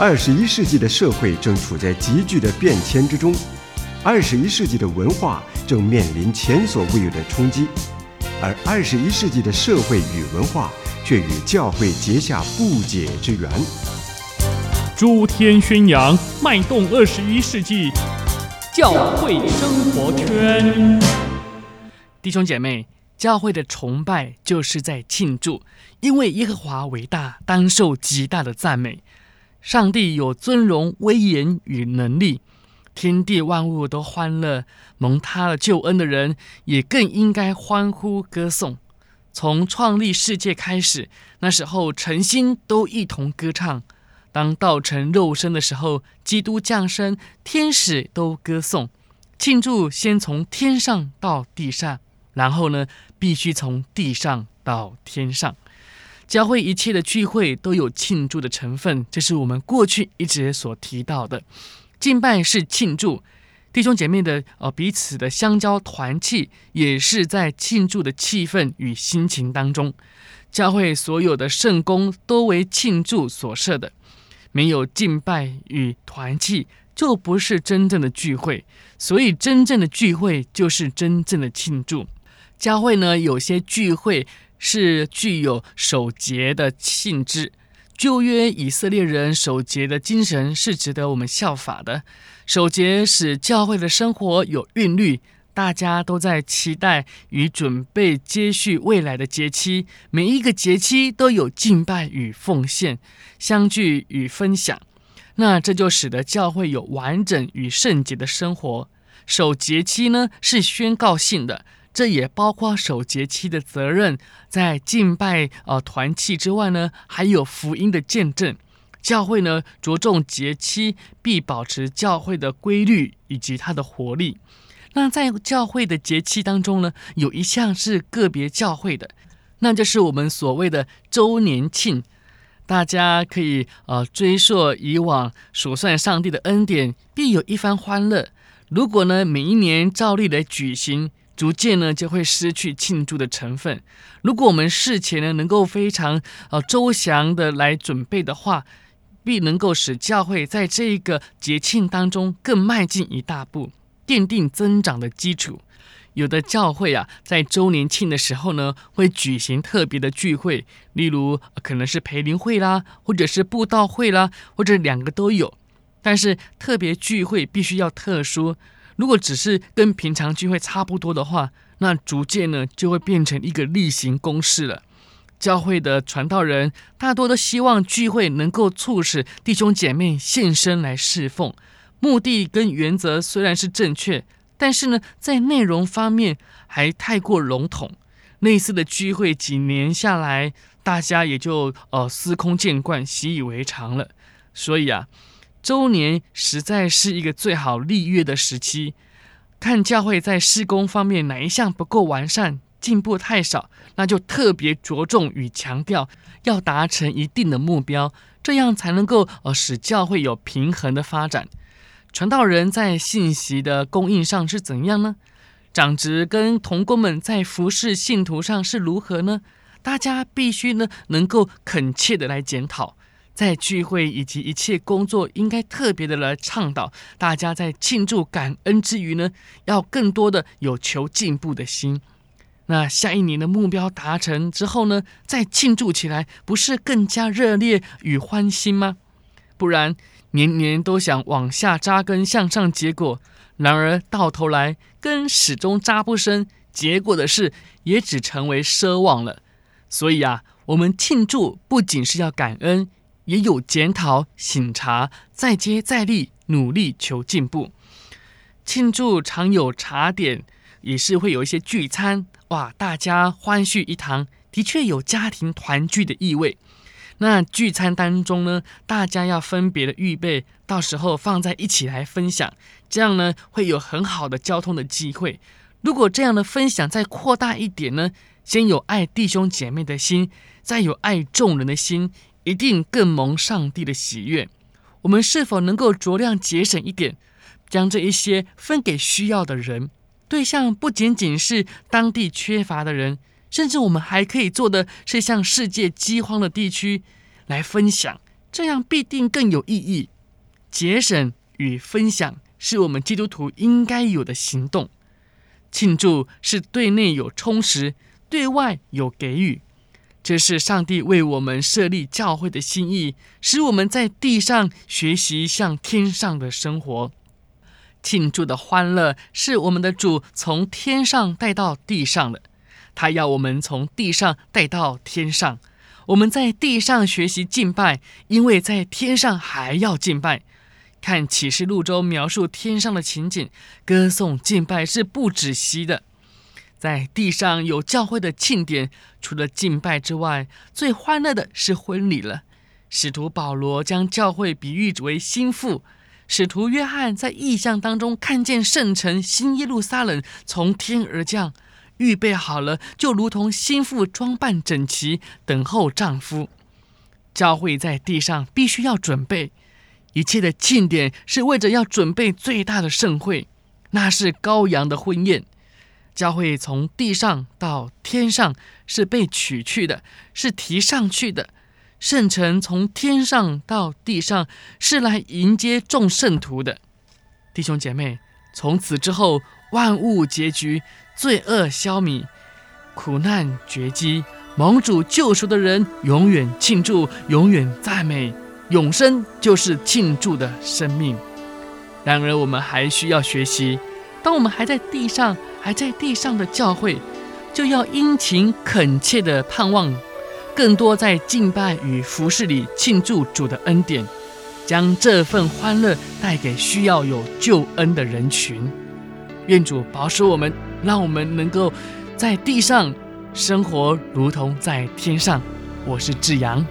二十一世纪的社会正处在急剧的变迁之中，二十一世纪的文化正面临前所未有的冲击，而二十一世纪的社会与文化却与教会结下不解之缘。诸天宣扬，脉动二十一世纪教会生活圈。弟兄姐妹，教会的崇拜就是在庆祝，因为耶和华伟大，当受极大的赞美。上帝有尊荣、威严与能力，天地万物都欢乐，蒙他的救恩的人也更应该欢呼歌颂。从创立世界开始，那时候诚心都一同歌唱。当道成肉身的时候，基督降生，天使都歌颂，庆祝先从天上到地上，然后呢，必须从地上到天上。教会一切的聚会都有庆祝的成分，这是我们过去一直所提到的。敬拜是庆祝，弟兄姐妹的呃彼此的相交团契，也是在庆祝的气氛与心情当中。教会所有的圣工都为庆祝所设的，没有敬拜与团契，就不是真正的聚会。所以，真正的聚会就是真正的庆祝。教会呢，有些聚会。是具有守节的性质。旧约以色列人守节的精神是值得我们效法的。守节使教会的生活有韵律，大家都在期待与准备接续未来的节期。每一个节期都有敬拜与奉献、相聚与分享。那这就使得教会有完整与圣洁的生活。守节期呢，是宣告性的。这也包括守节期的责任，在敬拜呃团契之外呢，还有福音的见证。教会呢着重节期，必保持教会的规律以及它的活力。那在教会的节期当中呢，有一项是个别教会的，那就是我们所谓的周年庆。大家可以呃追溯以往，数算上帝的恩典，必有一番欢乐。如果呢每一年照例来举行。逐渐呢，就会失去庆祝的成分。如果我们事前呢，能够非常呃周详的来准备的话，必能够使教会在这一个节庆当中更迈进一大步，奠定增长的基础。有的教会啊，在周年庆的时候呢，会举行特别的聚会，例如可能是培灵会啦，或者是布道会啦，或者两个都有。但是特别聚会必须要特殊。如果只是跟平常聚会差不多的话，那逐渐呢就会变成一个例行公事了。教会的传道人大多都希望聚会能够促使弟兄姐妹献身来侍奉，目的跟原则虽然是正确，但是呢在内容方面还太过笼统。类似的聚会几年下来，大家也就呃司空见惯、习以为常了。所以啊。周年实在是一个最好立约的时期，看教会在事工方面哪一项不够完善，进步太少，那就特别着重与强调，要达成一定的目标，这样才能够呃使教会有平衡的发展。传道人在信息的供应上是怎样呢？长职跟同工们在服侍信徒上是如何呢？大家必须呢能够恳切的来检讨。在聚会以及一切工作，应该特别的来倡导大家在庆祝感恩之余呢，要更多的有求进步的心。那下一年的目标达成之后呢，再庆祝起来，不是更加热烈与欢欣吗？不然年年都想往下扎根向上结果，然而到头来根始终扎不深，结果的事也只成为奢望了。所以啊，我们庆祝不仅是要感恩。也有检讨、醒察、再接再厉，努力求进步。庆祝常有茶点，也是会有一些聚餐，哇，大家欢聚一堂，的确有家庭团聚的意味。那聚餐当中呢，大家要分别的预备，到时候放在一起来分享，这样呢会有很好的交通的机会。如果这样的分享再扩大一点呢，先有爱弟兄姐妹的心，再有爱众人的心。一定更蒙上帝的喜悦。我们是否能够酌量节省一点，将这一些分给需要的人？对象不仅仅是当地缺乏的人，甚至我们还可以做的是向世界饥荒的地区来分享，这样必定更有意义。节省与分享是我们基督徒应该有的行动。庆祝是对内有充实，对外有给予。这是上帝为我们设立教会的心意，使我们在地上学习像天上的生活。庆祝的欢乐是我们的主从天上带到地上的，他要我们从地上带到天上。我们在地上学习敬拜，因为在天上还要敬拜。看启示录中描述天上的情景，歌颂敬拜是不止息的。在地上有教会的庆典，除了敬拜之外，最欢乐的是婚礼了。使徒保罗将教会比喻为新妇。使徒约翰在异象当中看见圣城新耶路撒冷从天而降，预备好了，就如同新妇装扮整齐，等候丈夫。教会在地上必须要准备一切的庆典，是为着要准备最大的盛会，那是羔羊的婚宴。教会从地上到天上是被取去的，是提上去的。圣城从天上到地上是来迎接众圣徒的弟兄姐妹。从此之后，万物结局，罪恶消弭，苦难绝迹，蒙主救赎的人永远庆祝，永远赞美，永生就是庆祝的生命。然而，我们还需要学习，当我们还在地上，还在地上的教会，就要殷勤恳切地盼望。更多在敬拜与服侍里庆祝主的恩典，将这份欢乐带给需要有救恩的人群。愿主保守我们，让我们能够在地上生活，如同在天上。我是志阳。